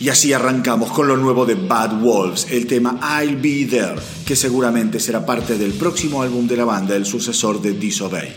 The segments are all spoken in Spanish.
Y así arrancamos con lo nuevo de Bad Wolves, el tema I'll Be There, que seguramente será parte del próximo álbum de la banda, el sucesor de Disobey.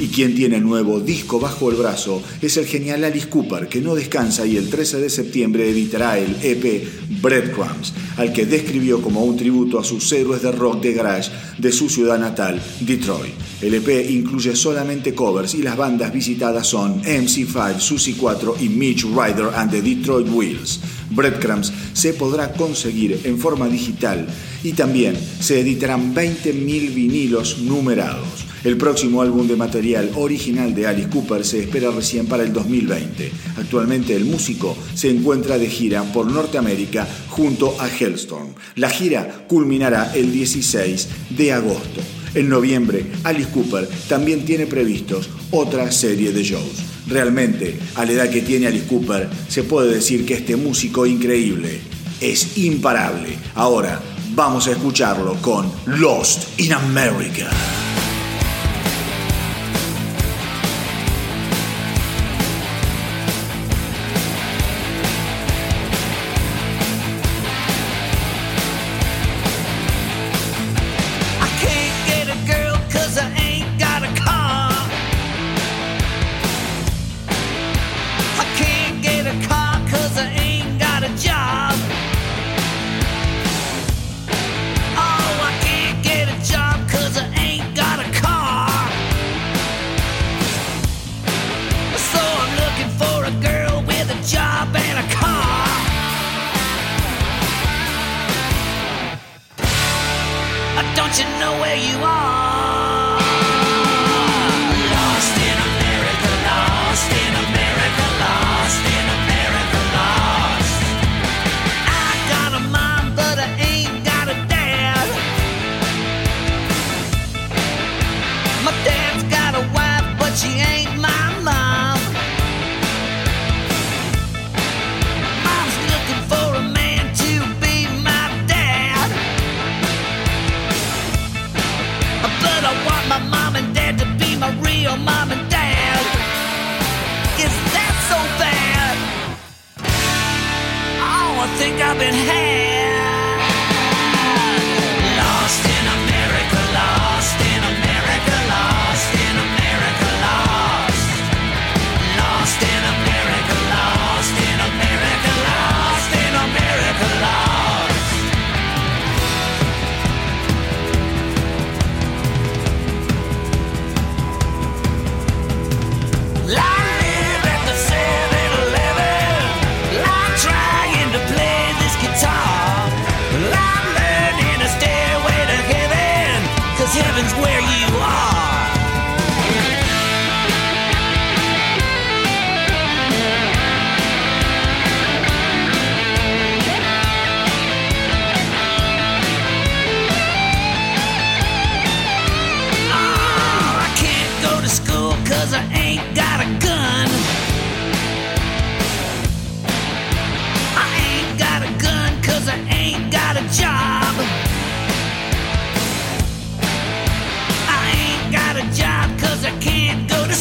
Y quien tiene nuevo disco bajo el brazo es el genial Alice Cooper, que no descansa y el 13 de septiembre editará el EP Breadcrumbs, al que describió como un tributo a sus héroes de rock de garage de su ciudad natal, Detroit. El EP incluye solamente covers y las bandas visitadas son MC5, Susie 4 y Mitch Ryder and the Detroit Wheels. Breadcrumbs se podrá conseguir en forma digital y también se editarán 20.000 vinilos numerados. El próximo álbum de material original de Alice Cooper se espera recién para el 2020. Actualmente el músico se encuentra de gira por Norteamérica junto a La gira culminará el 16 de agosto. En noviembre, Alice Cooper también tiene previstos otra serie de shows. Realmente, a la edad que tiene Alice Cooper, se puede decir que este músico increíble es imparable. Ahora vamos a escucharlo con Lost in America.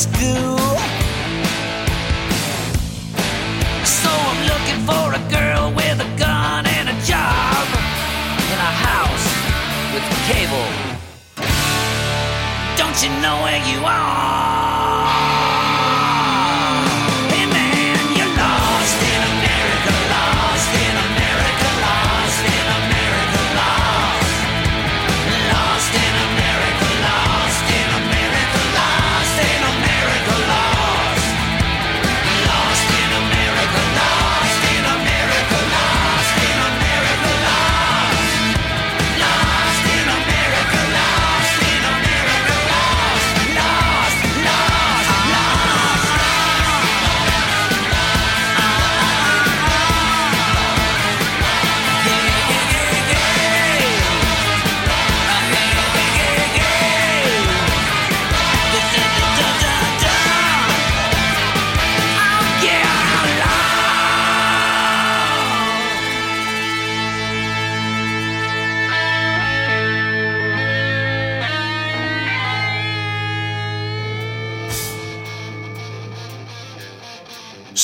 school. So I'm looking for a girl with a gun and a job in a house with cable. Don't you know where you are?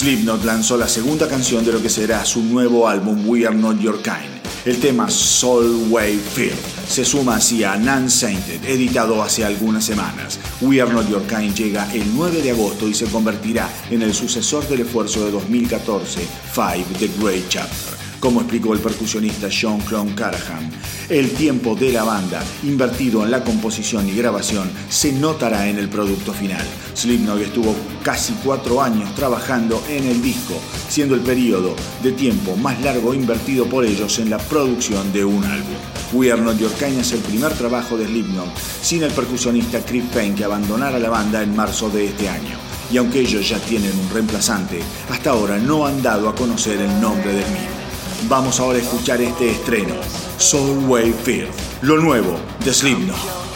Slipknot lanzó la segunda canción de lo que será su nuevo álbum We Are Not Your Kind. El tema Soul Wave Fear se suma así a Nan Sainted, editado hace algunas semanas. We Are Not Your Kind llega el 9 de agosto y se convertirá en el sucesor del esfuerzo de 2014, Five The Great Chapter. Como explicó el percusionista Sean Clone Carahan, el tiempo de la banda invertido en la composición y grabación se notará en el producto final. Slipknot estuvo casi cuatro años trabajando en el disco, siendo el periodo de tiempo más largo invertido por ellos en la producción de un álbum. We Are Not Your Kind es el primer trabajo de Slipknot sin el percusionista Chris Payne que abandonara la banda en marzo de este año. Y aunque ellos ya tienen un reemplazante, hasta ahora no han dado a conocer el nombre del mismo. Vamos ahora a escuchar este estreno, Soul Wave Field, lo nuevo de Slipknot.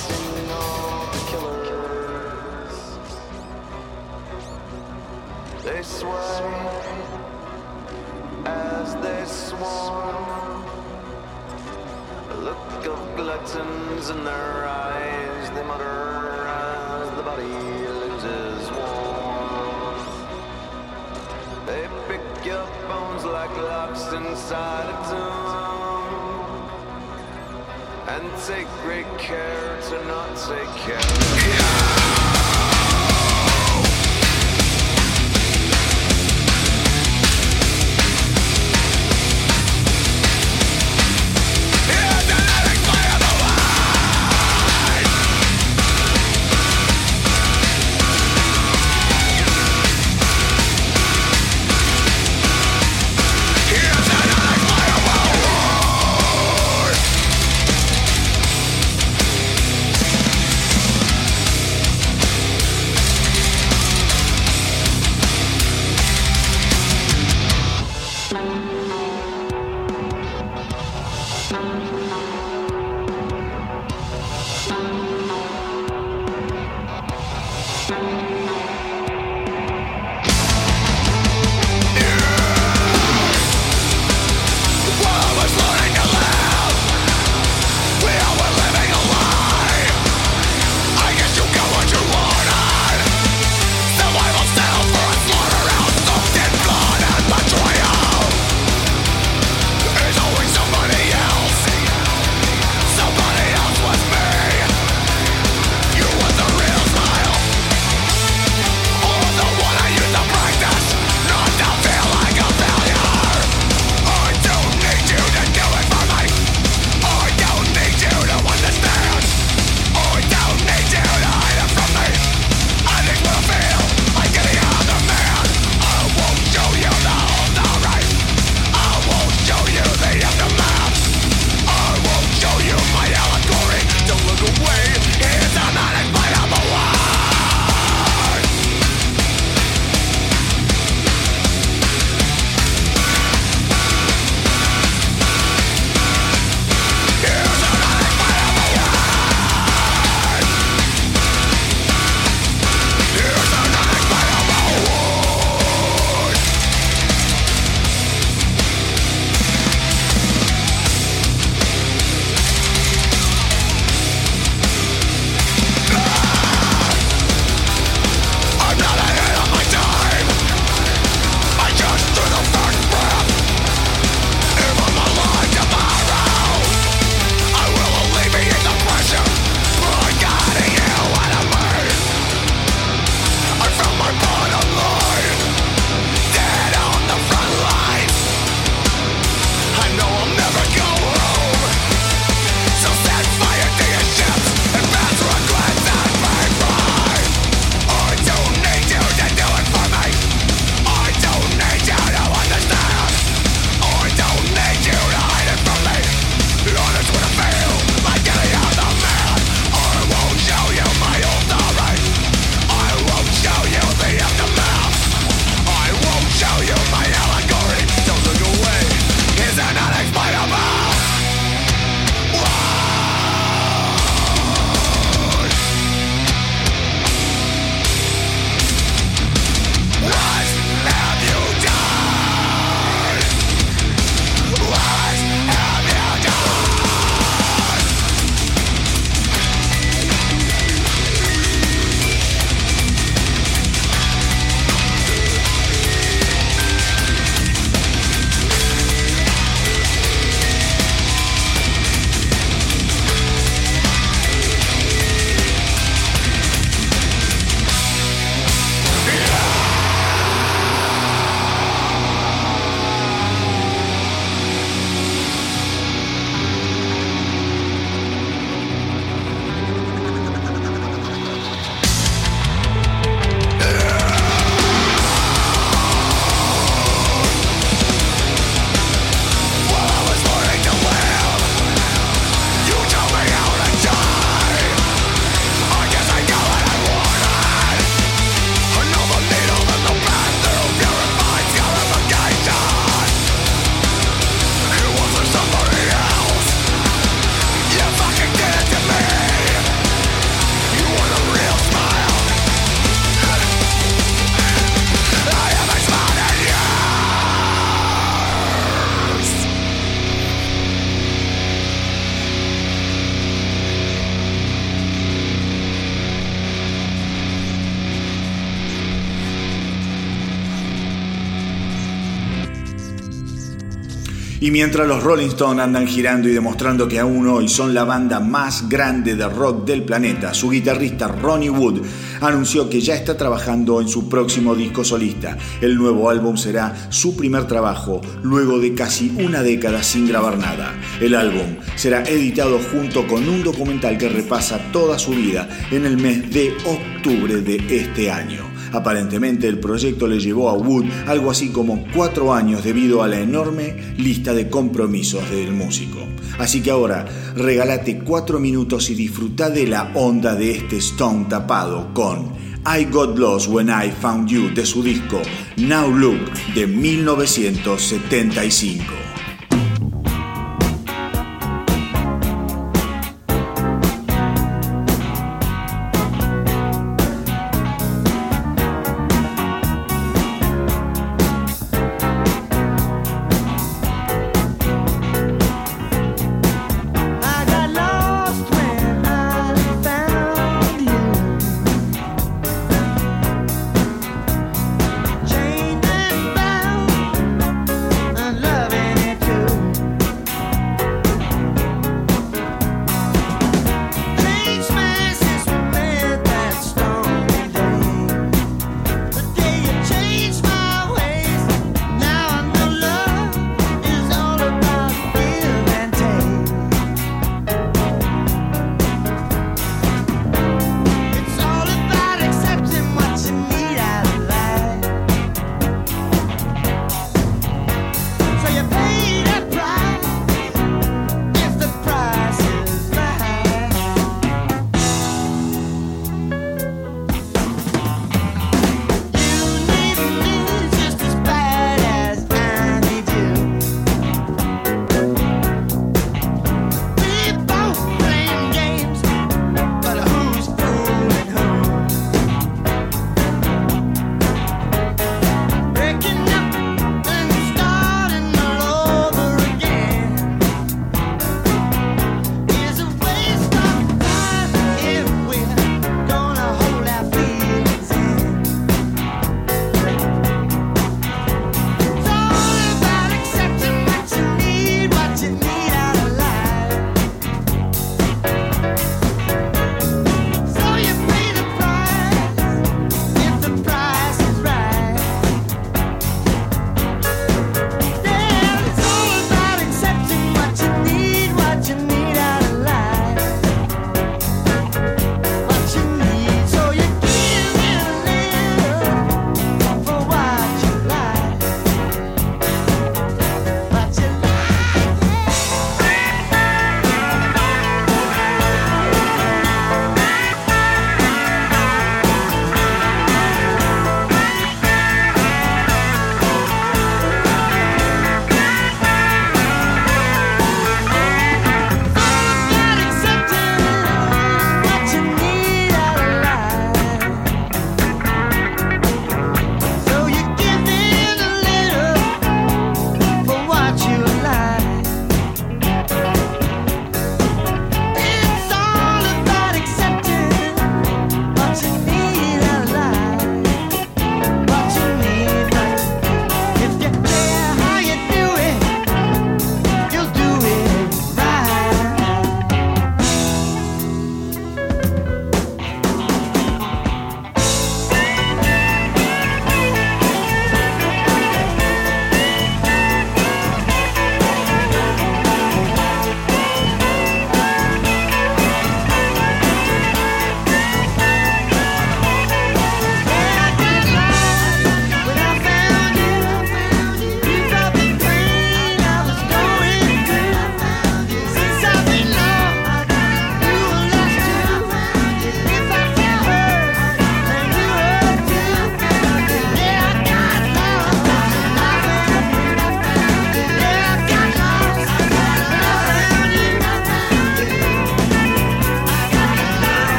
Mientras los Rolling Stones andan girando y demostrando que aún hoy son la banda más grande de rock del planeta, su guitarrista Ronnie Wood anunció que ya está trabajando en su próximo disco solista. El nuevo álbum será su primer trabajo luego de casi una década sin grabar nada. El álbum será editado junto con un documental que repasa toda su vida en el mes de octubre de este año. Aparentemente el proyecto le llevó a Wood algo así como cuatro años debido a la enorme lista de compromisos del músico. Así que ahora regálate cuatro minutos y disfruta de la onda de este Stone tapado con I Got Lost When I Found You de su disco Now Look de 1975.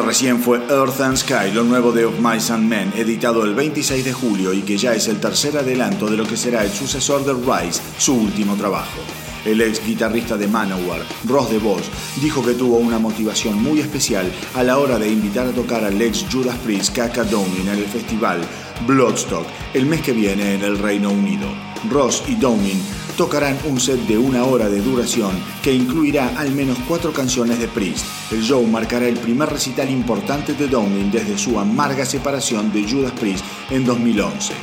Recién fue Earth and Sky, lo nuevo de Of Mice and Men, editado el 26 de julio y que ya es el tercer adelanto de lo que será el sucesor de Rise, su último trabajo. El ex guitarrista de Manowar, Ross DeVos, dijo que tuvo una motivación muy especial a la hora de invitar a tocar al ex Judas Priest Kaka Domin en el festival Bloodstock el mes que viene en el Reino Unido. Ross y Domin tocarán un set de una hora de duración que incluirá al menos cuatro canciones de Priest. El show marcará el primer recital importante de Domin desde su amarga separación de Judas Priest en 2011.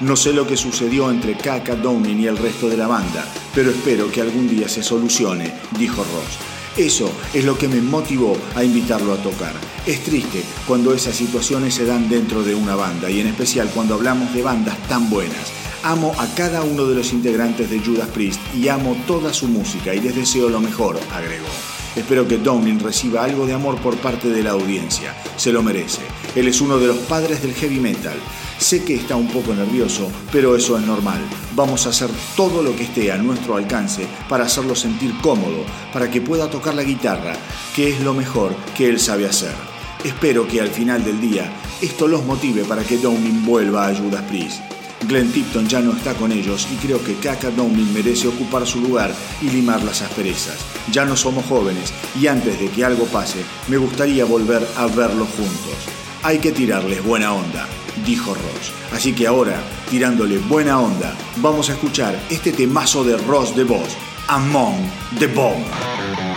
No sé lo que sucedió entre Kaka, Domin y el resto de la banda, pero espero que algún día se solucione, dijo Ross. Eso es lo que me motivó a invitarlo a tocar. Es triste cuando esas situaciones se dan dentro de una banda y en especial cuando hablamos de bandas tan buenas. Amo a cada uno de los integrantes de Judas Priest y amo toda su música y les deseo lo mejor, agregó. Espero que Downing reciba algo de amor por parte de la audiencia. Se lo merece. Él es uno de los padres del heavy metal. Sé que está un poco nervioso, pero eso es normal. Vamos a hacer todo lo que esté a nuestro alcance para hacerlo sentir cómodo, para que pueda tocar la guitarra, que es lo mejor que él sabe hacer. Espero que al final del día esto los motive para que Downing vuelva a Judas Priest. Glenn Tipton ya no está con ellos y creo que Kaka Downing merece ocupar su lugar y limar las asperezas. Ya no somos jóvenes y antes de que algo pase, me gustaría volver a verlos juntos. Hay que tirarles buena onda, dijo Ross. Así que ahora, tirándole buena onda, vamos a escuchar este temazo de Ross de Voz, Among the Bomb.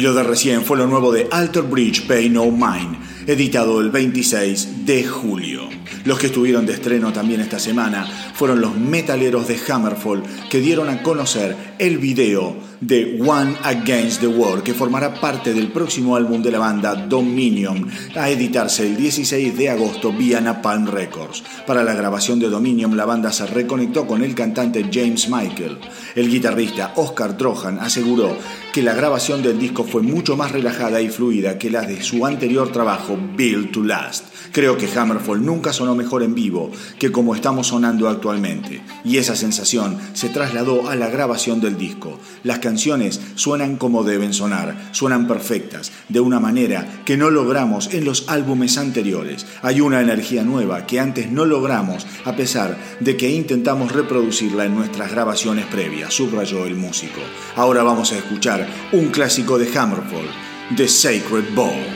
Lo de recién fue lo nuevo de Alter Bridge Pay No Mind, editado el 26 de julio. Los que estuvieron de estreno también esta semana fueron los metaleros de Hammerfall que dieron a conocer el video de One Against the World que formará parte del próximo álbum de la banda Dominion a editarse el 16 de agosto vía Napalm Records. Para la grabación de Dominion la banda se reconectó con el cantante James Michael. El guitarrista Oscar Trojan aseguró que la grabación del disco fue mucho más relajada y fluida que la de su anterior trabajo Build to Last. Creo que Hammerfall nunca sonó mejor en vivo que como estamos sonando actualmente, y esa sensación se trasladó a la grabación del disco. Las canciones suenan como deben sonar, suenan perfectas, de una manera que no logramos en los álbumes anteriores. Hay una energía nueva que antes no logramos a pesar de que intentamos reproducirla en nuestras grabaciones previas, subrayó el músico. Ahora vamos a escuchar un clásico de Hammerfall, The Sacred Ball.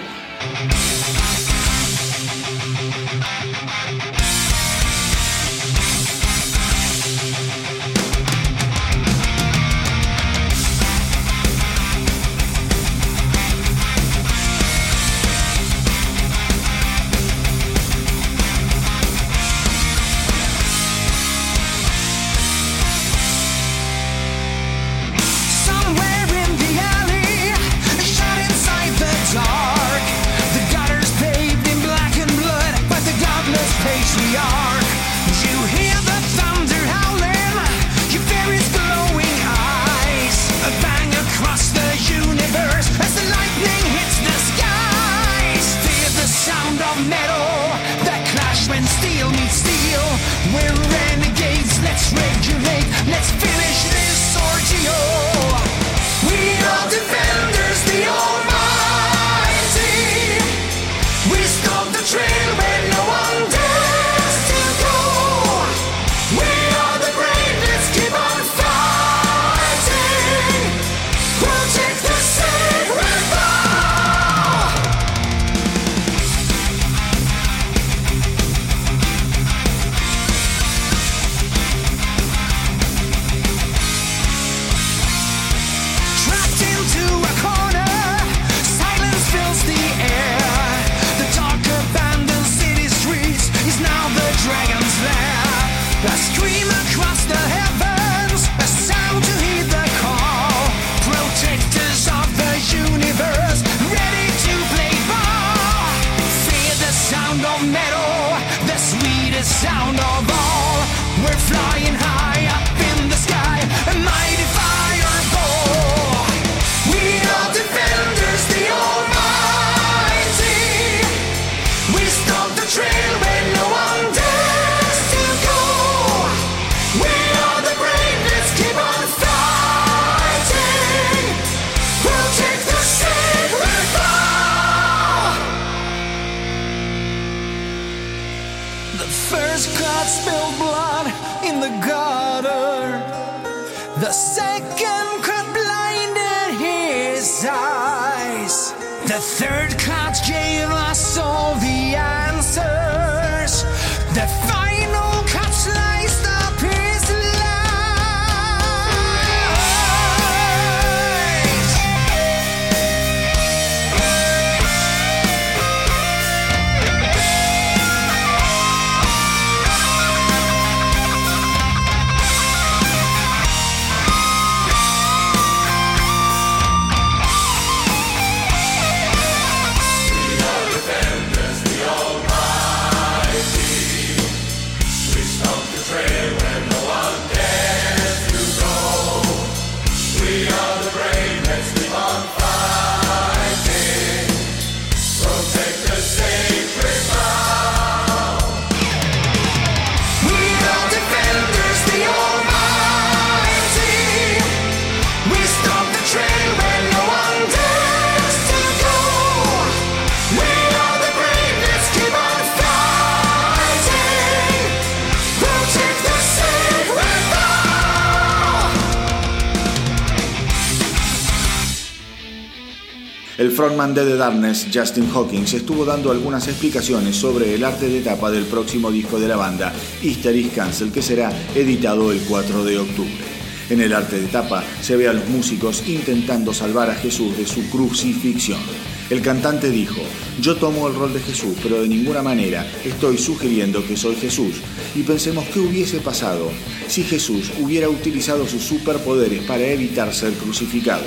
Frontman de The Darkness, Justin Hawkins, estuvo dando algunas explicaciones sobre el arte de tapa del próximo disco de la banda, Easter is Cancel, que será editado el 4 de octubre. En el arte de tapa se ve a los músicos intentando salvar a Jesús de su crucifixión. El cantante dijo, yo tomo el rol de Jesús, pero de ninguna manera estoy sugiriendo que soy Jesús. Y pensemos qué hubiese pasado si Jesús hubiera utilizado sus superpoderes para evitar ser crucificado.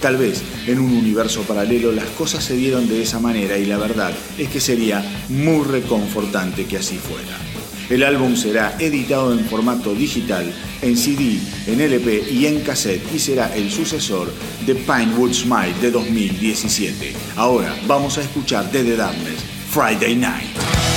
Tal vez en un universo paralelo las cosas se dieron de esa manera y la verdad es que sería muy reconfortante que así fuera. El álbum será editado en formato digital, en CD, en LP y en cassette y será el sucesor de Pinewood Smile de 2017. Ahora vamos a escuchar de The Friday Night.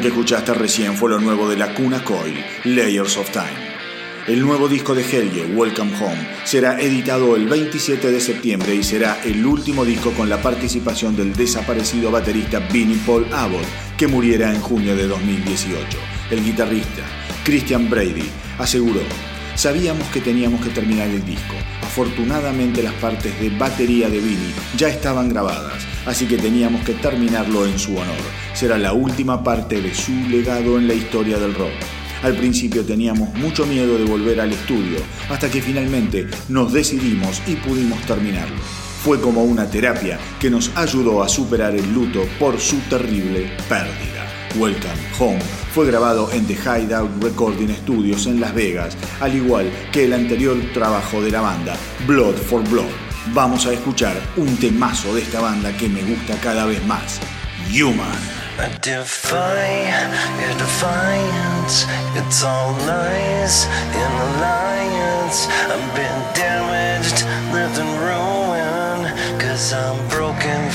Que escuchaste recién fue lo nuevo de la Cuna Coil, Layers of Time. El nuevo disco de Helge, Welcome Home, será editado el 27 de septiembre y será el último disco con la participación del desaparecido baterista Vinnie Paul Abbott, que muriera en junio de 2018. El guitarrista, Christian Brady, aseguró, sabíamos que teníamos que terminar el disco. Afortunadamente las partes de batería de Vinnie ya estaban grabadas, así que teníamos que terminarlo en su honor. Será la última parte de su legado en la historia del rock. Al principio teníamos mucho miedo de volver al estudio, hasta que finalmente nos decidimos y pudimos terminarlo. Fue como una terapia que nos ayudó a superar el luto por su terrible pérdida. Welcome Home fue grabado en The Hideout Recording Studios en Las Vegas, al igual que el anterior trabajo de la banda, Blood for Blood. Vamos a escuchar un temazo de esta banda que me gusta cada vez más, Human. I defy. It's all lies in. I've been damaged. Cause I'm broken,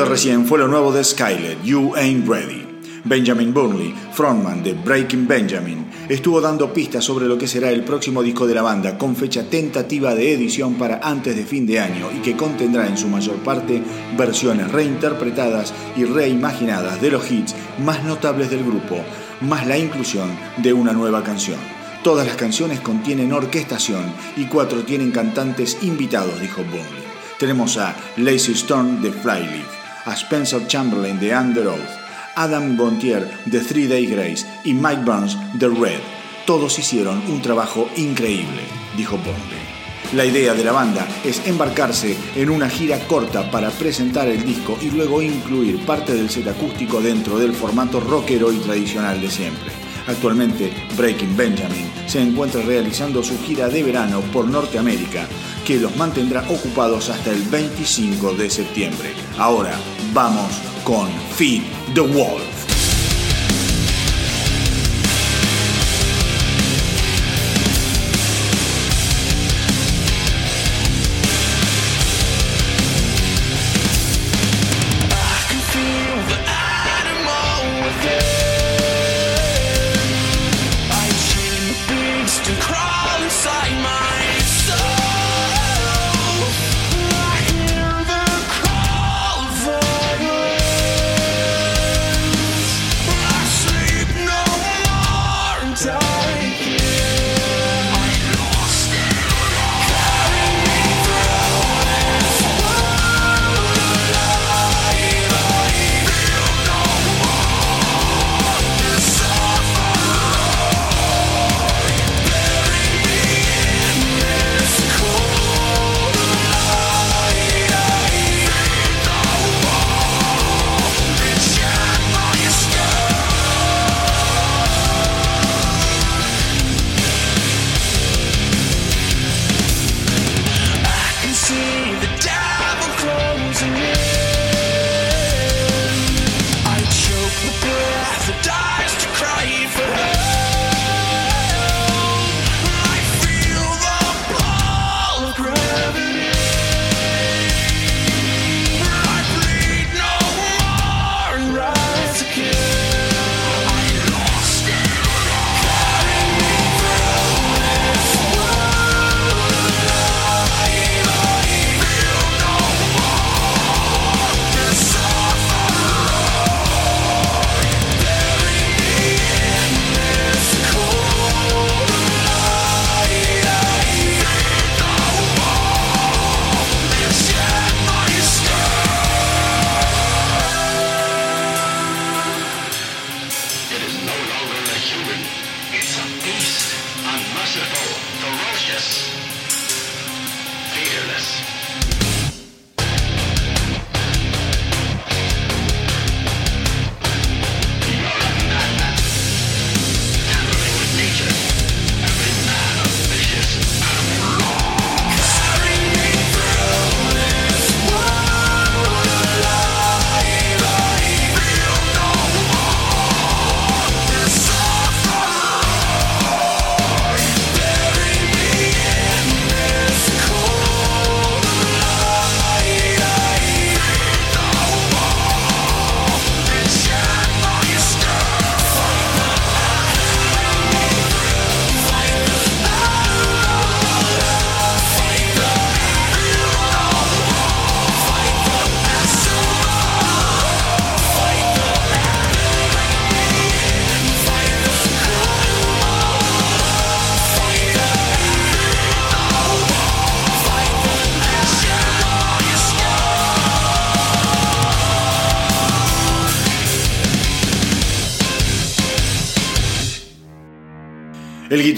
de recién fue lo nuevo de Skylet, You Ain't Ready. Benjamin Burnley, frontman de Breaking Benjamin, estuvo dando pistas sobre lo que será el próximo disco de la banda con fecha tentativa de edición para antes de fin de año y que contendrá en su mayor parte versiones reinterpretadas y reimaginadas de los hits más notables del grupo, más la inclusión de una nueva canción. Todas las canciones contienen orquestación y cuatro tienen cantantes invitados, dijo Burnley. Tenemos a Lacey Stone de Flyleaf, a Spencer Chamberlain de Under Oath, Adam Gontier de Three Day Grace y Mike Burns de Red. Todos hicieron un trabajo increíble, dijo Burnley. La idea de la banda es embarcarse en una gira corta para presentar el disco y luego incluir parte del set acústico dentro del formato rockero y tradicional de siempre. Actualmente, Breaking Benjamin se encuentra realizando su gira de verano por Norteamérica, que los mantendrá ocupados hasta el 25 de septiembre. Ahora, vamos con Feed the Wolf.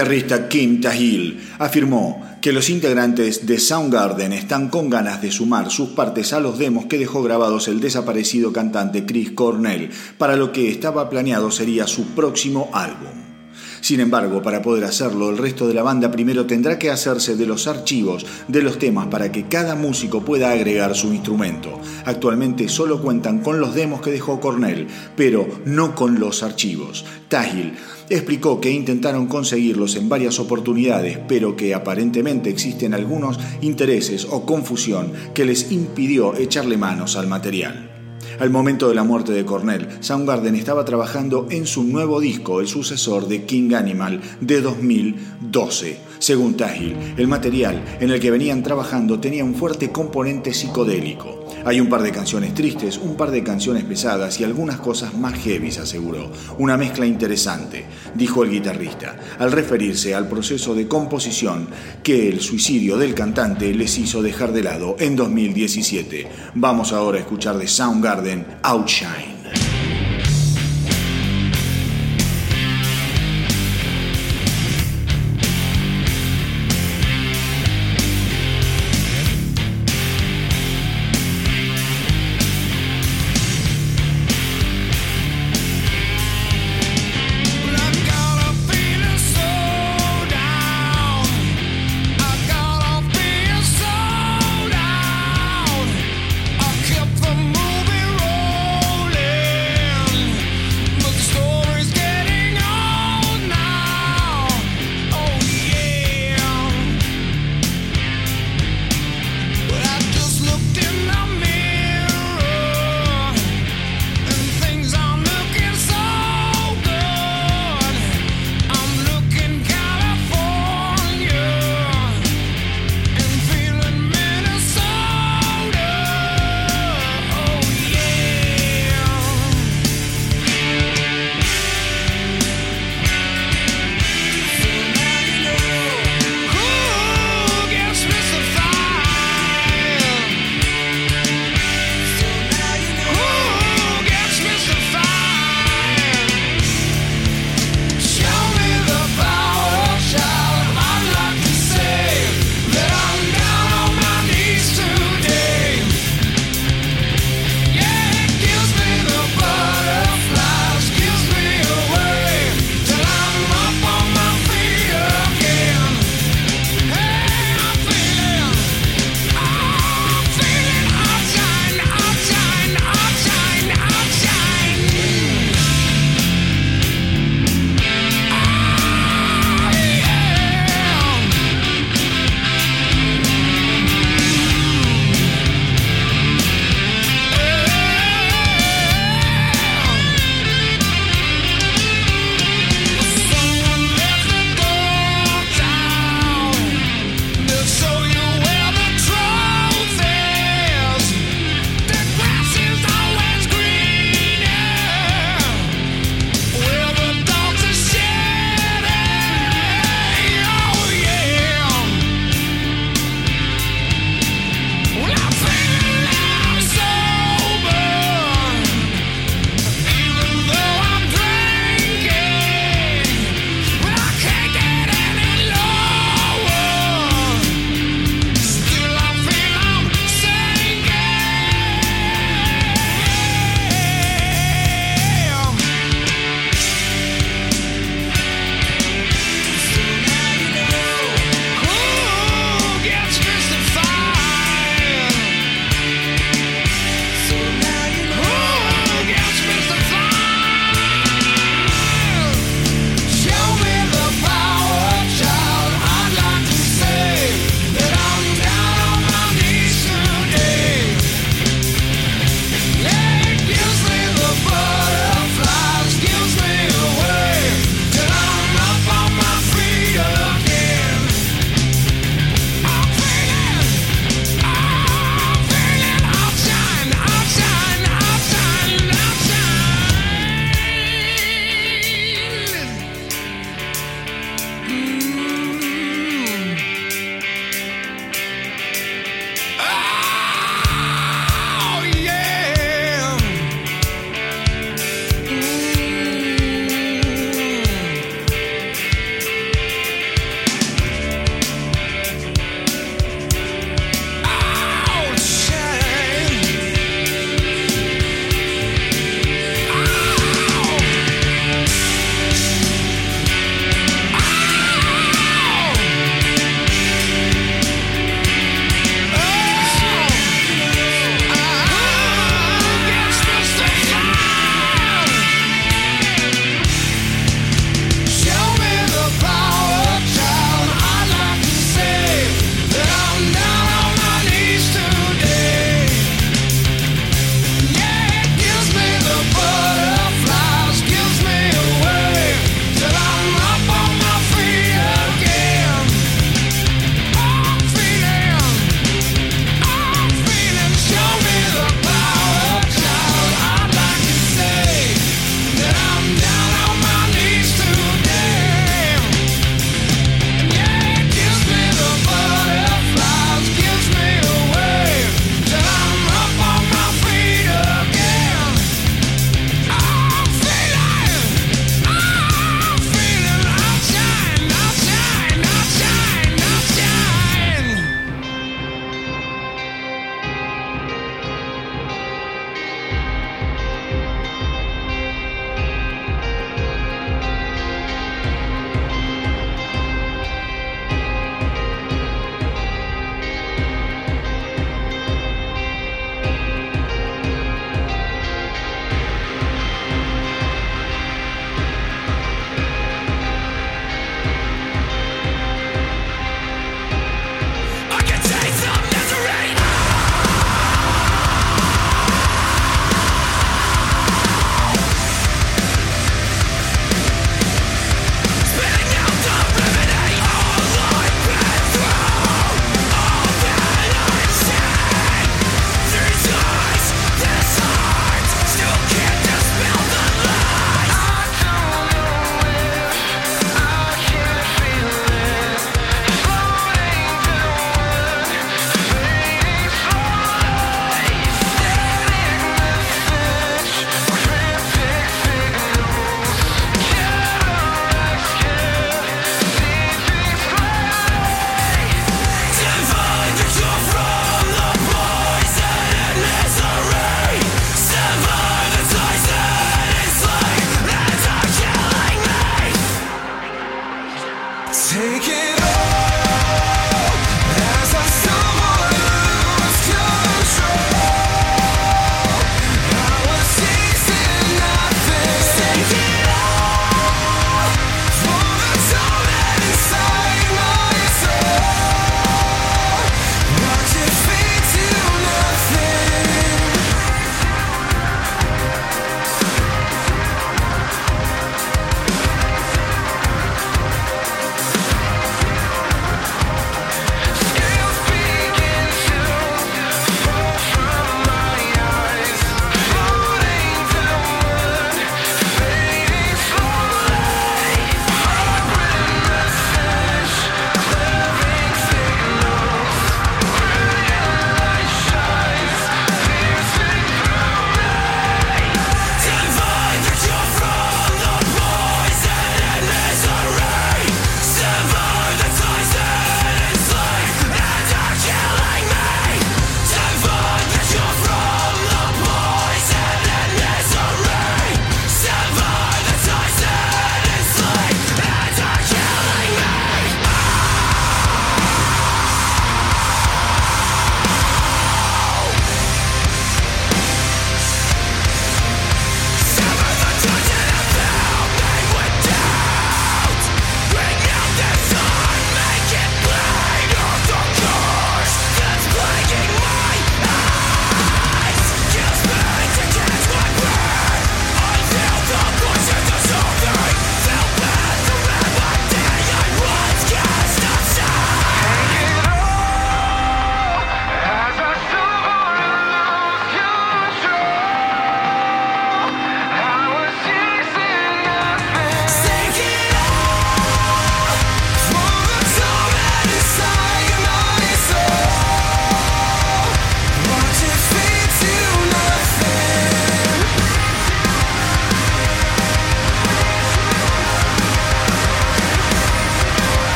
Guitarrista Kim Tahil afirmó que los integrantes de Soundgarden están con ganas de sumar sus partes a los demos que dejó grabados el desaparecido cantante Chris Cornell para lo que estaba planeado sería su próximo álbum. Sin embargo, para poder hacerlo, el resto de la banda primero tendrá que hacerse de los archivos de los temas para que cada músico pueda agregar su instrumento. Actualmente solo cuentan con los demos que dejó Cornell, pero no con los archivos. Tahil explicó que intentaron conseguirlos en varias oportunidades, pero que aparentemente existen algunos intereses o confusión que les impidió echarle manos al material. Al momento de la muerte de Cornell, Soundgarden estaba trabajando en su nuevo disco, el sucesor de King Animal de 2012. Según Tahil, el material en el que venían trabajando tenía un fuerte componente psicodélico. Hay un par de canciones tristes, un par de canciones pesadas y algunas cosas más heavy, aseguró. Una mezcla interesante, dijo el guitarrista, al referirse al proceso de composición que el suicidio del cantante les hizo dejar de lado en 2017. Vamos ahora a escuchar de Soundgarden Outshine.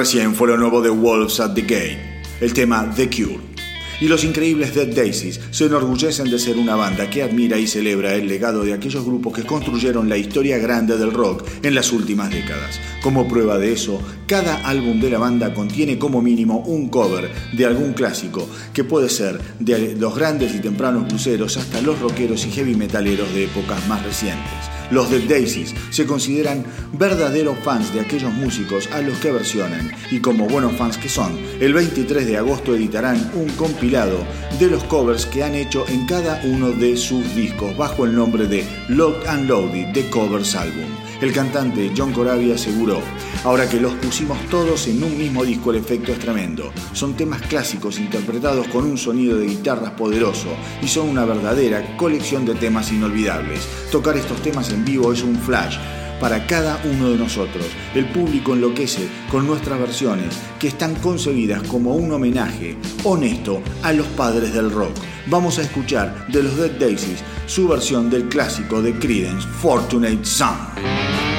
Recién fue lo nuevo de Wolves at the Gate, el tema The Cure. Y los increíbles Dead Daisies se enorgullecen de ser una banda que admira y celebra el legado de aquellos grupos que construyeron la historia grande del rock en las últimas décadas. Como prueba de eso, cada álbum de la banda contiene como mínimo un cover de algún clásico, que puede ser de los grandes y tempranos bluseros hasta los rockeros y heavy metaleros de épocas más recientes. Los Dead Daisies se consideran verdaderos fans de aquellos músicos a los que versionan y como buenos fans que son, el 23 de agosto editarán un compilado de los covers que han hecho en cada uno de sus discos bajo el nombre de Locked and Loaded The Covers Album. El cantante John Corabi aseguró, ahora que los pusimos todos en un mismo disco el efecto es tremendo. Son temas clásicos interpretados con un sonido de guitarras poderoso y son una verdadera colección de temas inolvidables. Tocar estos temas en vivo es un flash para cada uno de nosotros. El público enloquece con nuestras versiones, que están concebidas como un homenaje honesto a los padres del rock. Vamos a escuchar de los Dead Daisies su versión del clásico de Creedence, Fortunate Son.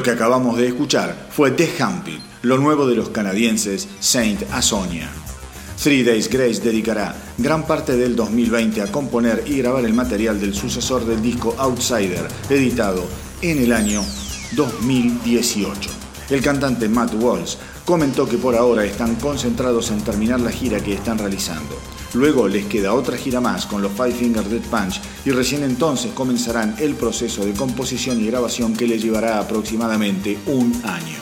Lo que acabamos de escuchar fue The Hampit, lo nuevo de los canadienses Saint Asonia. Three Days Grace dedicará gran parte del 2020 a componer y grabar el material del sucesor del disco Outsider, editado en el año 2018. El cantante Matt Walsh comentó que por ahora están concentrados en terminar la gira que están realizando. Luego les queda otra gira más con los Five Finger Dead Punch y recién entonces comenzarán el proceso de composición y grabación que les llevará aproximadamente un año.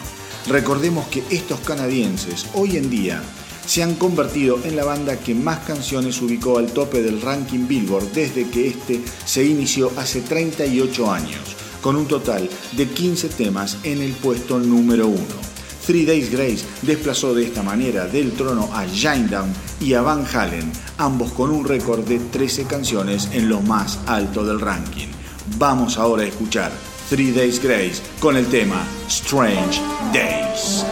Recordemos que estos canadienses hoy en día se han convertido en la banda que más canciones ubicó al tope del ranking Billboard desde que este se inició hace 38 años, con un total de 15 temas en el puesto número 1. Three Days Grace desplazó de esta manera del trono a Shinedown y a Van Halen, ambos con un récord de 13 canciones en lo más alto del ranking. Vamos ahora a escuchar Three Days Grace con el tema Strange Days.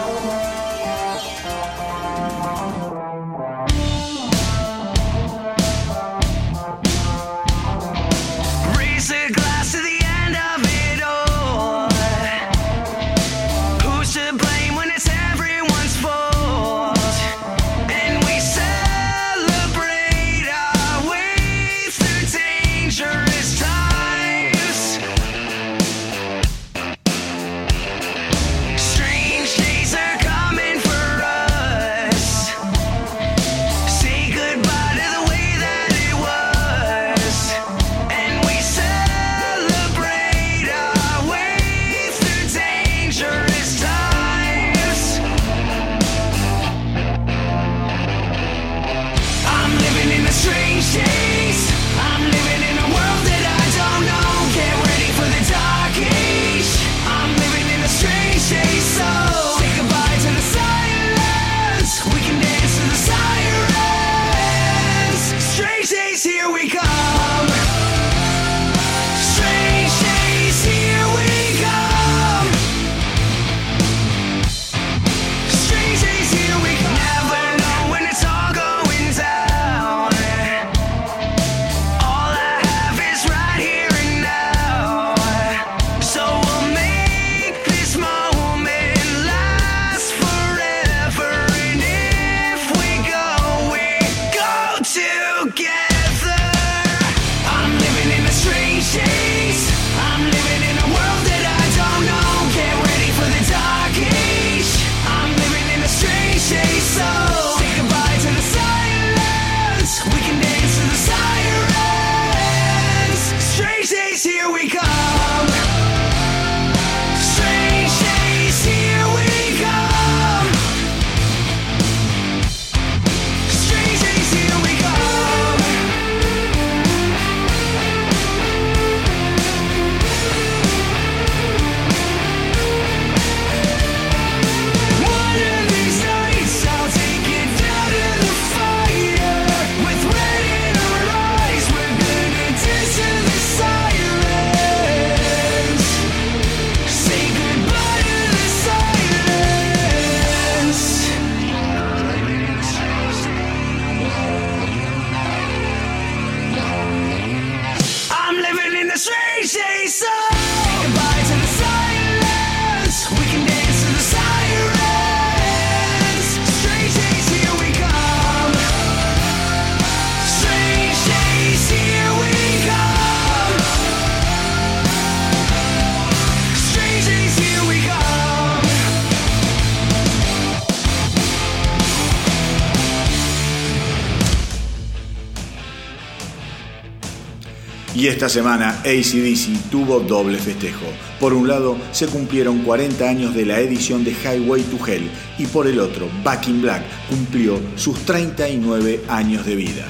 Y esta semana ACDC tuvo doble festejo. Por un lado, se cumplieron 40 años de la edición de Highway to Hell y por el otro, Back in Black cumplió sus 39 años de vida.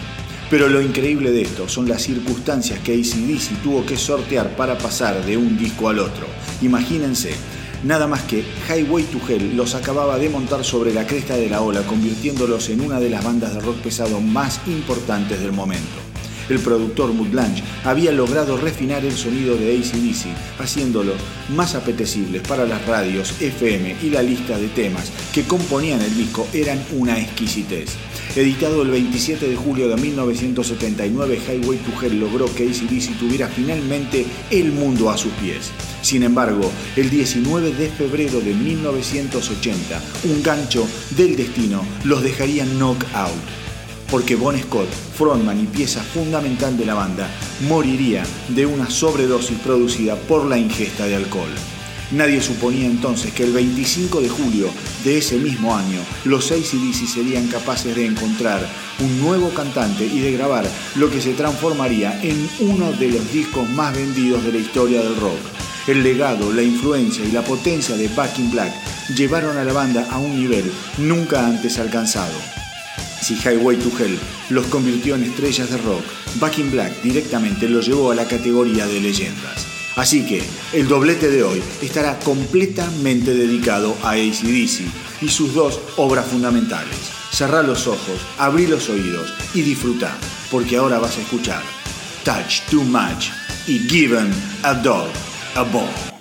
Pero lo increíble de esto son las circunstancias que ACDC tuvo que sortear para pasar de un disco al otro. Imagínense, nada más que Highway to Hell los acababa de montar sobre la cresta de la ola, convirtiéndolos en una de las bandas de rock pesado más importantes del momento. El productor Mutt Lange había logrado refinar el sonido de ACDC, haciéndolo más apetecibles para las radios FM y la lista de temas que componían el disco eran una exquisitez. Editado el 27 de julio de 1979, Highway to Hell logró que ACDC tuviera finalmente el mundo a sus pies. Sin embargo, el 19 de febrero de 1980, un gancho del destino los dejaría knock-out, porque Bon Scott, frontman y pieza fundamental de la banda, moriría de una sobredosis producida por la ingesta de alcohol. Nadie suponía entonces que el 25 de julio de ese mismo año los ACDC serían capaces de encontrar un nuevo cantante y de grabar lo que se transformaría en uno de los discos más vendidos de la historia del rock. El legado, la influencia y la potencia de Back in Black llevaron a la banda a un nivel nunca antes alcanzado. Si Highway to Hell los convirtió en estrellas de rock, Back in Black directamente los llevó a la categoría de leyendas. Así que el doblete de hoy estará completamente dedicado a ACDC y sus dos obras fundamentales. Cerrá los ojos, abrí los oídos y disfruta, porque ahora vas a escuchar Touch Too Much y Given a Dog a Bone.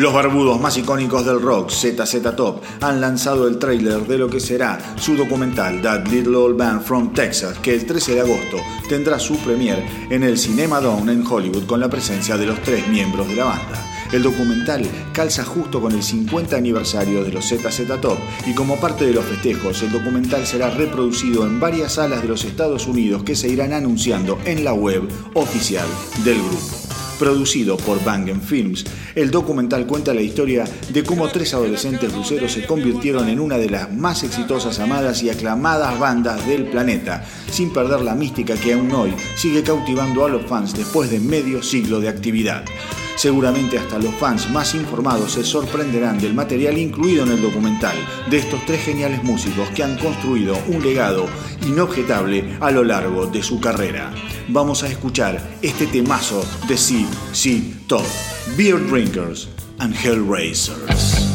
Los barbudos más icónicos del rock, ZZ Top, han lanzado el tráiler de lo que será su documental That Little Old Band from Texas, que el 13 de agosto tendrá su premier en el Cinema Dome en Hollywood con la presencia de los tres miembros de la banda. El documental calza justo con el 50 aniversario de los ZZ Top y como parte de los festejos, el documental será reproducido en varias salas de los Estados Unidos que se irán anunciando en la web oficial del grupo. Producido por Bangen Films, el documental cuenta la historia de cómo tres adolescentes luceros se convirtieron en una de las más exitosas, amadas y aclamadas bandas del planeta, sin perder la mística que aún hoy sigue cautivando a los fans después de medio siglo de actividad. Seguramente hasta los fans más informados se sorprenderán del material incluido en el documental de estos tres geniales músicos que han construido un legado inobjetable a lo largo de su carrera. Vamos a escuchar este temazo de C.C. Top, Beer Drinkers and Hellraisers.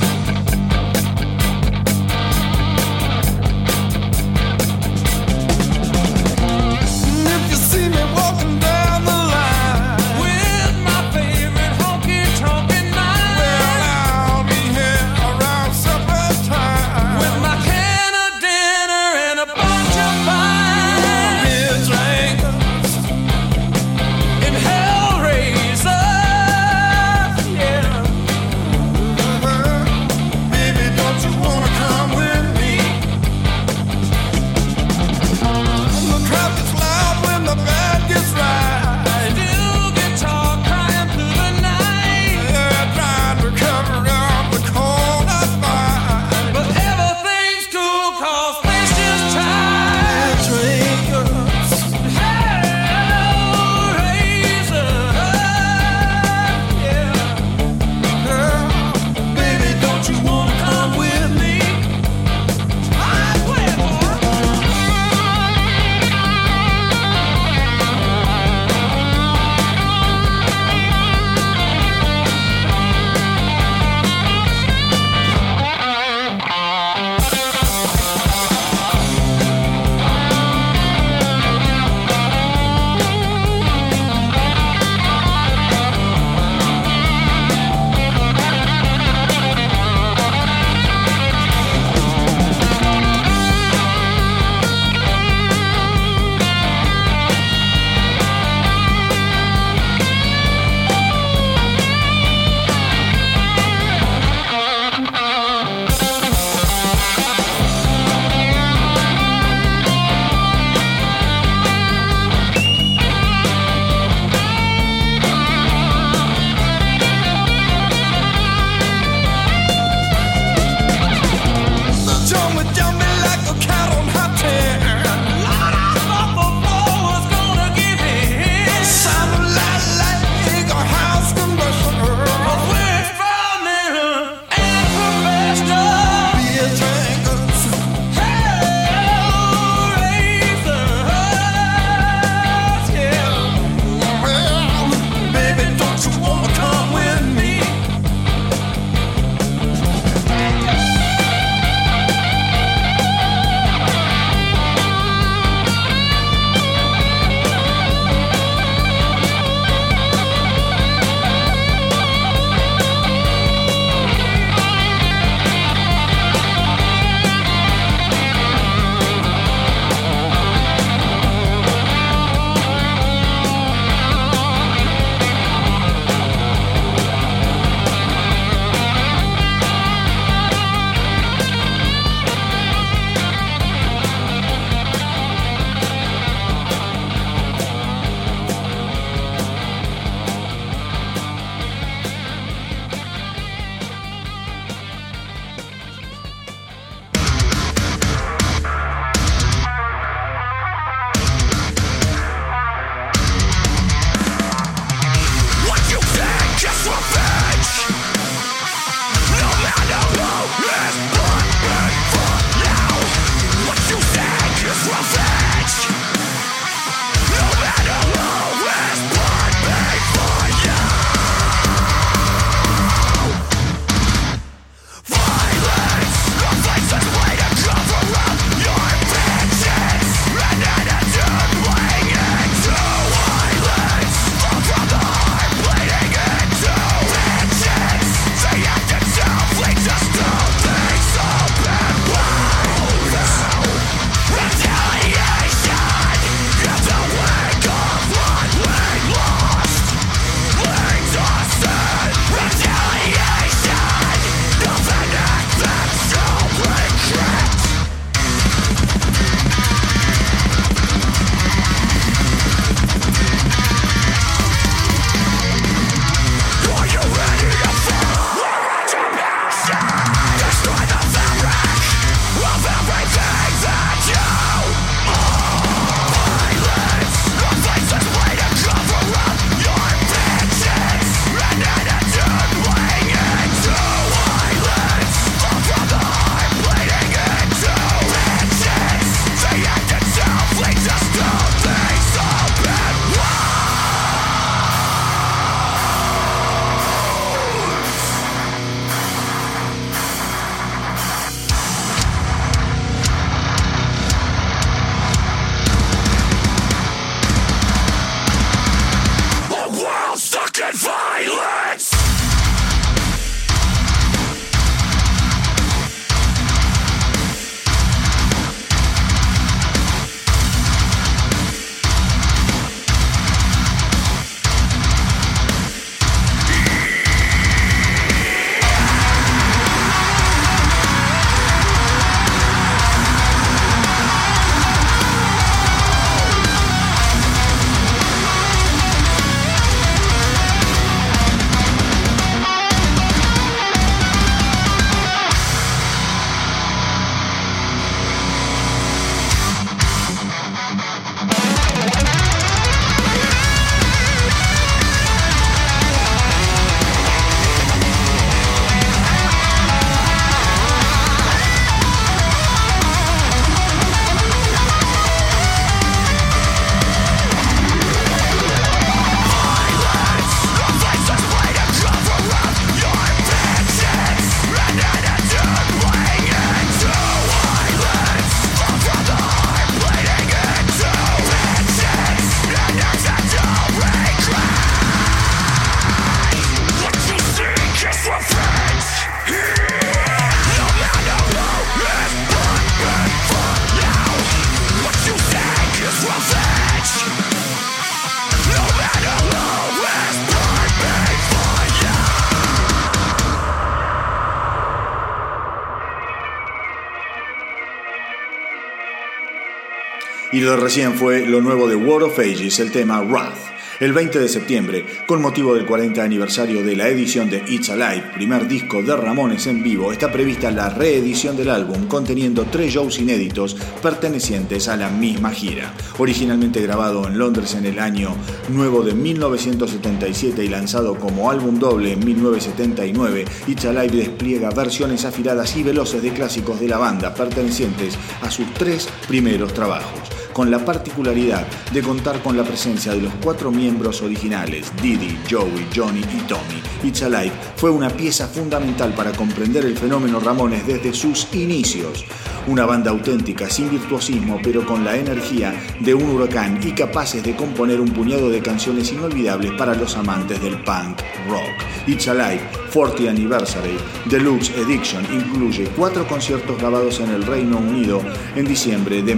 Y lo recién fue lo nuevo de World of Ages, el tema Wrath. El 20 de septiembre, con motivo del 40 aniversario de la edición de It's Alive, primer disco de Ramones en vivo, está prevista la reedición del álbum conteniendo tres shows inéditos pertenecientes a la misma gira. Originalmente grabado en Londres en el año nuevo de 1977 y lanzado como álbum doble en 1979, It's Alive despliega versiones afiladas y veloces de clásicos de la banda pertenecientes a sus tres primeros trabajos con la particularidad de contar con la presencia de los cuatro miembros originales, Didi, Joey, Johnny y Tommy. It's Alive fue una pieza fundamental para comprender el fenómeno Ramones desde sus inicios. Una banda auténtica, sin virtuosismo, pero con la energía de un huracán y capaces de componer un puñado de canciones inolvidables para los amantes del punk rock. It's Alive 40 Anniversary Deluxe Edition incluye cuatro conciertos grabados en el Reino Unido en diciembre de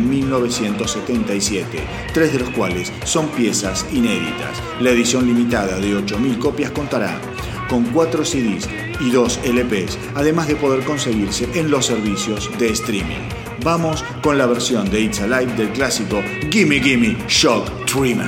1977, tres de los cuales son piezas inéditas. La edición limitada de 8.000 copias contará con cuatro CDs y dos LPs, además de poder conseguirse en los servicios de streaming. Vamos con la versión de It's Alive del clásico Gimme Gimme Shock Trimmer.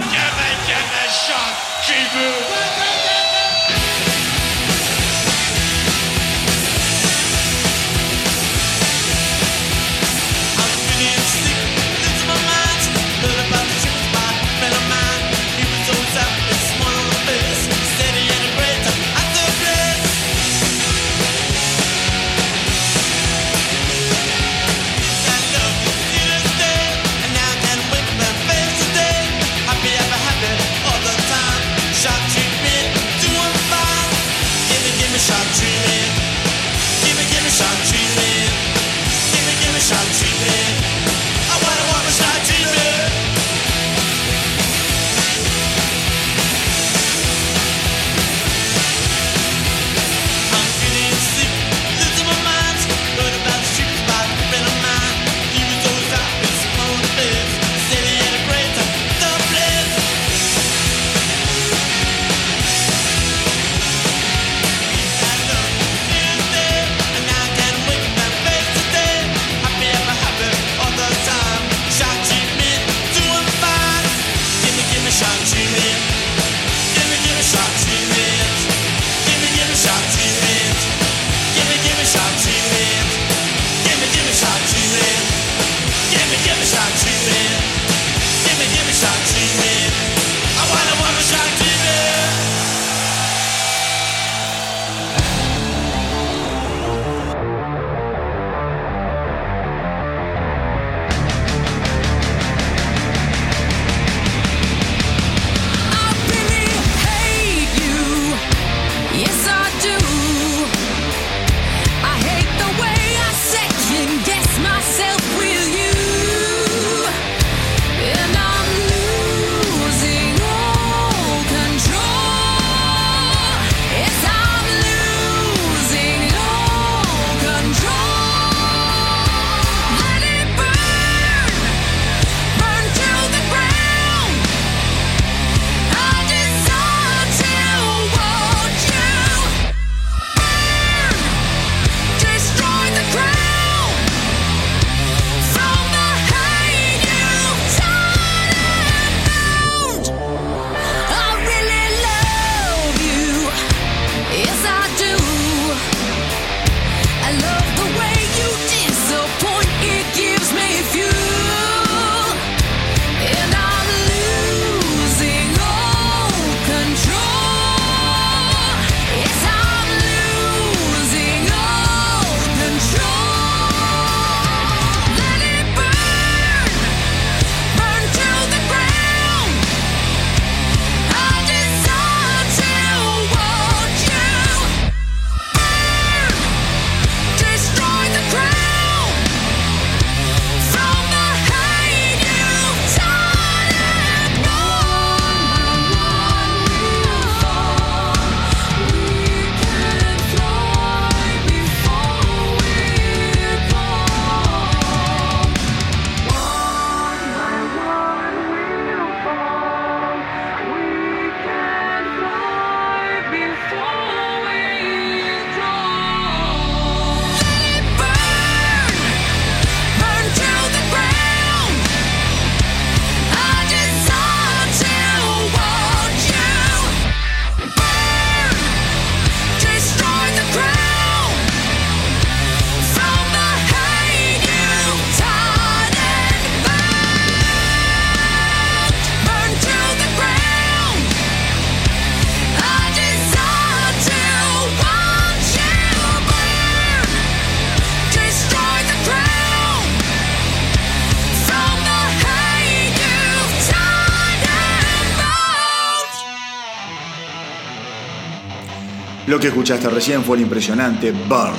Lo que escuchaste recién fue el impresionante Burn,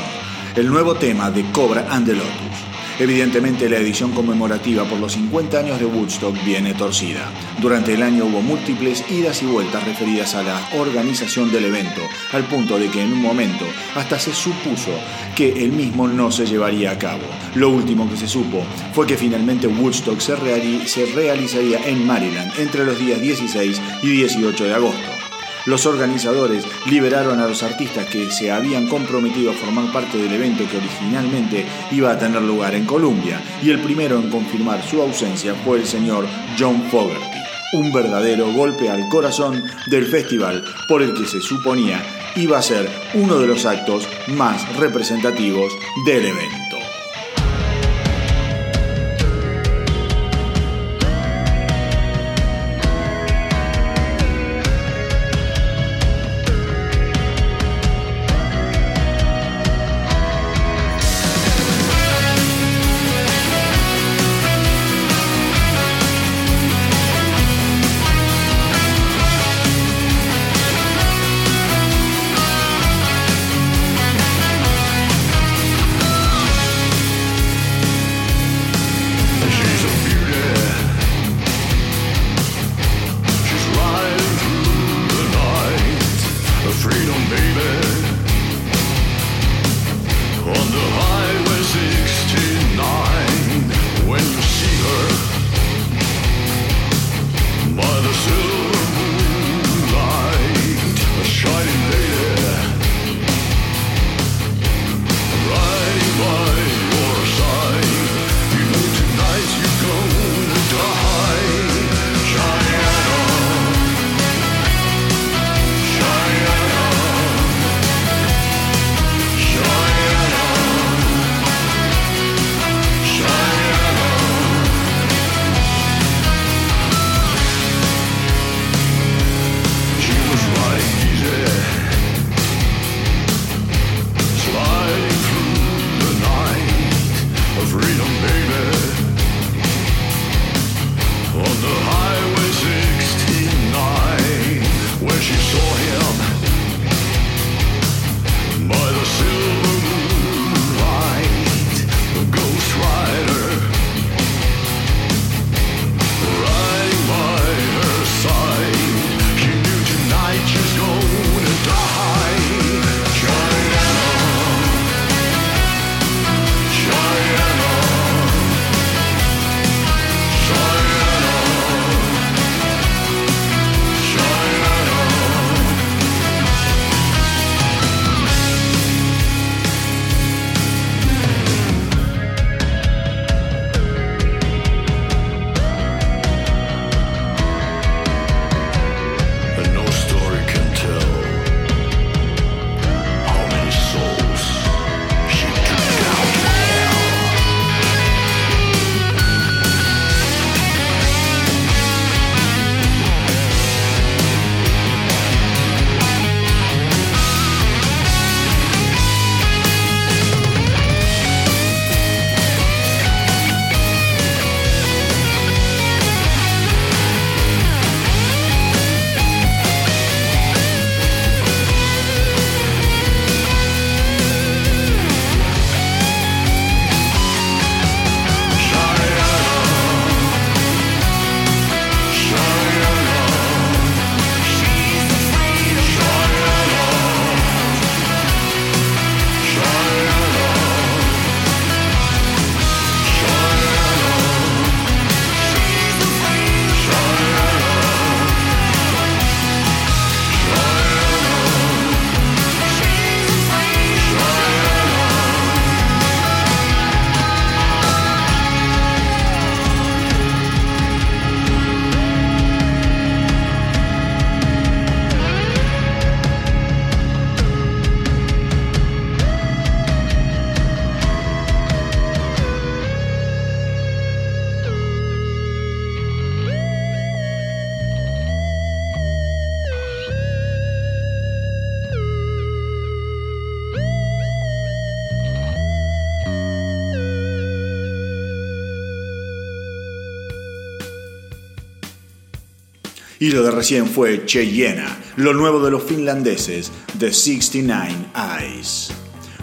el nuevo tema de Cobra and the Lotus. Evidentemente la edición conmemorativa por los 50 años de Woodstock viene torcida. Durante el año hubo múltiples idas y vueltas referidas a la organización del evento, al punto de que en un momento hasta se supuso que el mismo no se llevaría a cabo. Lo último que se supo fue que finalmente Woodstock se, se realizaría en Maryland entre los días 16 y 18 de agosto. Los organizadores liberaron a los artistas que se habían comprometido a formar parte del evento que originalmente iba a tener lugar en Columbia, y el primero en confirmar su ausencia fue el señor John Fogerty, un verdadero golpe al corazón del festival por el que se suponía iba a ser uno de los actos más representativos del evento. Y lo de recién fue Cheyenne, lo nuevo de los finlandeses, The 69 Eyes.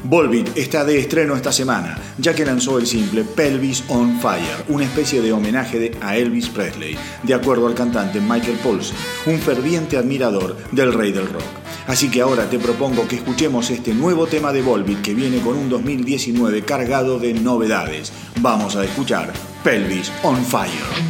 Volbeat está de estreno esta semana, ya que lanzó el simple Pelvis on Fire, una especie de homenaje a Elvis Presley, de acuerdo al cantante Michael Paulson, un ferviente admirador del rey del rock. Así que ahora te propongo que escuchemos este nuevo tema de Volbeat que viene con un 2019 cargado de novedades. Vamos a escuchar Pelvis on Fire.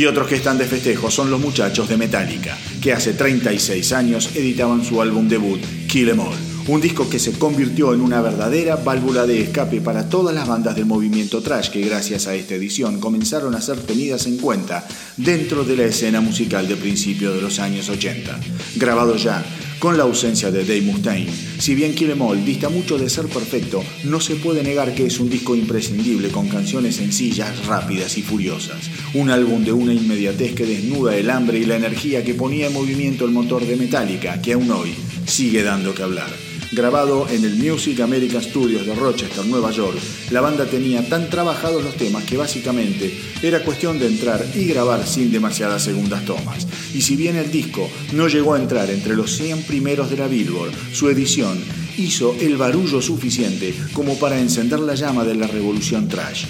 Y otros que están de festejo son los muchachos de Metallica, que hace 36 años editaban su álbum debut, Kill 'Em All, un disco que se convirtió en una verdadera válvula de escape para todas las bandas del movimiento trash que gracias a esta edición comenzaron a ser tenidas en cuenta dentro de la escena musical de principios de los años 80. Grabado ya con la ausencia de Dave Mustaine, si bien Kill 'Em All dista mucho de ser perfecto, no se puede negar que es un disco imprescindible con canciones sencillas, rápidas y furiosas. Un álbum de una inmediatez que desnuda el hambre y la energía que ponía en movimiento el motor de Metallica, que aún hoy sigue dando que hablar. Grabado en el Music America Studios de Rochester, Nueva York, la banda tenía tan trabajados los temas que básicamente era cuestión de entrar y grabar sin demasiadas segundas tomas. Y si bien el disco no llegó a entrar entre los 100 primeros de la Billboard, su edición hizo el barullo suficiente como para encender la llama de la revolución trash.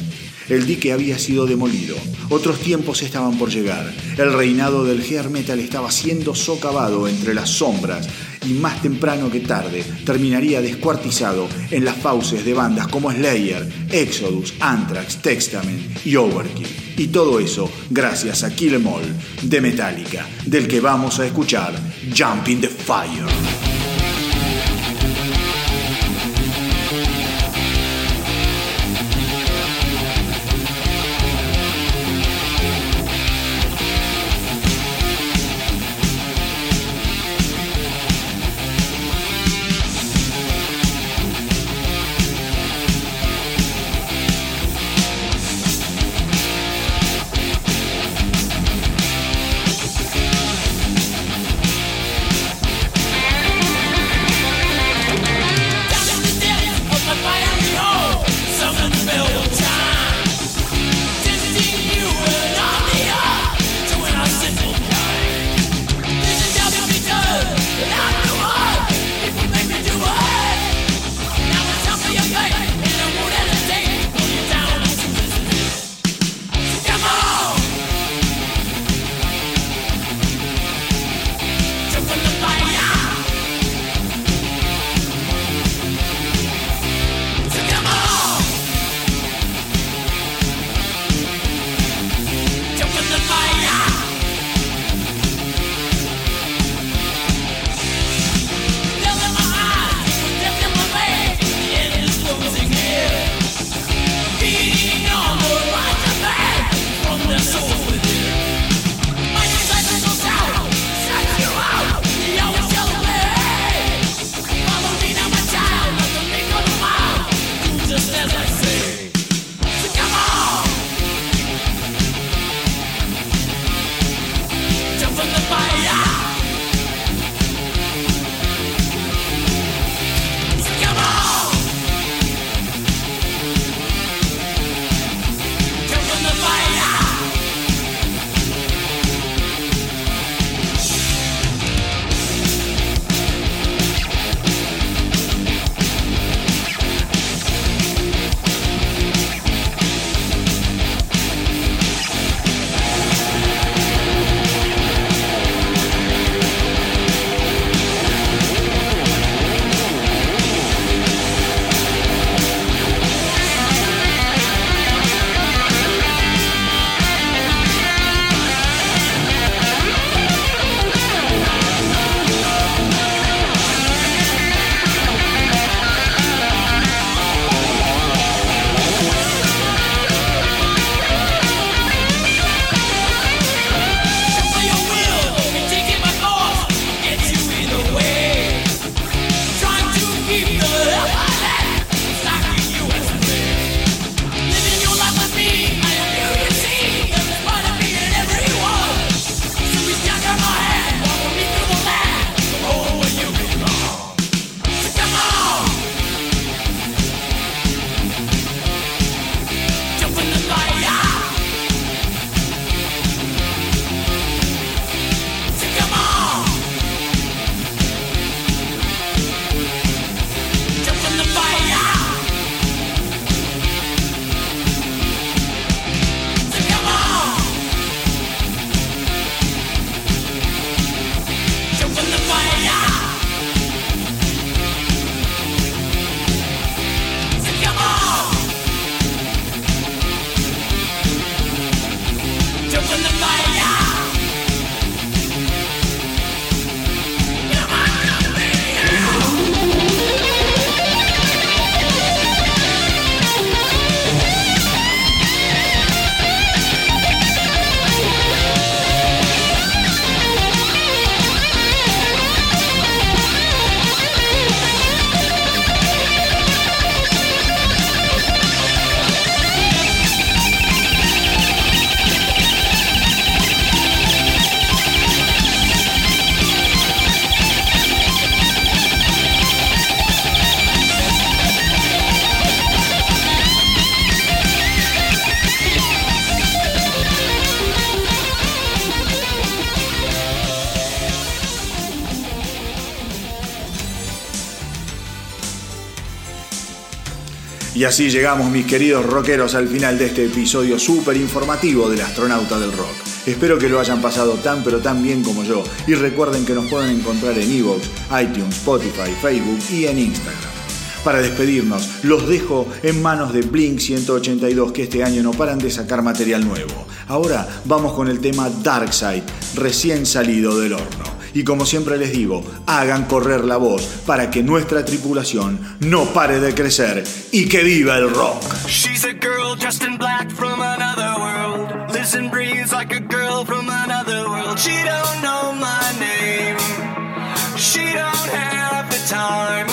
El dique había sido demolido. Otros tiempos estaban por llegar. El reinado del hair metal estaba siendo socavado entre las sombras y más temprano que tarde terminaría descuartizado en las fauces de bandas como Slayer, Exodus, Anthrax, Testament y Overkill. Y todo eso gracias a Kill 'Em de Metallica, del que vamos a escuchar Jump in the Fire. Y así llegamos, mis queridos rockeros, al final de este episodio súper informativo del astronauta del rock. Espero que lo hayan pasado tan pero tan bien como yo. Y recuerden que nos pueden encontrar en Evox, iTunes, Spotify, Facebook y en Instagram. Para despedirnos, los dejo en manos de Blink 182 que este año no paran de sacar material nuevo. Ahora vamos con el tema Dark Side, recién salido del horno. Y como siempre les digo, hagan correr la voz para que nuestra tripulación no pare de crecer y que viva el rock. She's a girl dressed in black from another world. And breathes like a girl from another world. She don't know my name. She don't have the time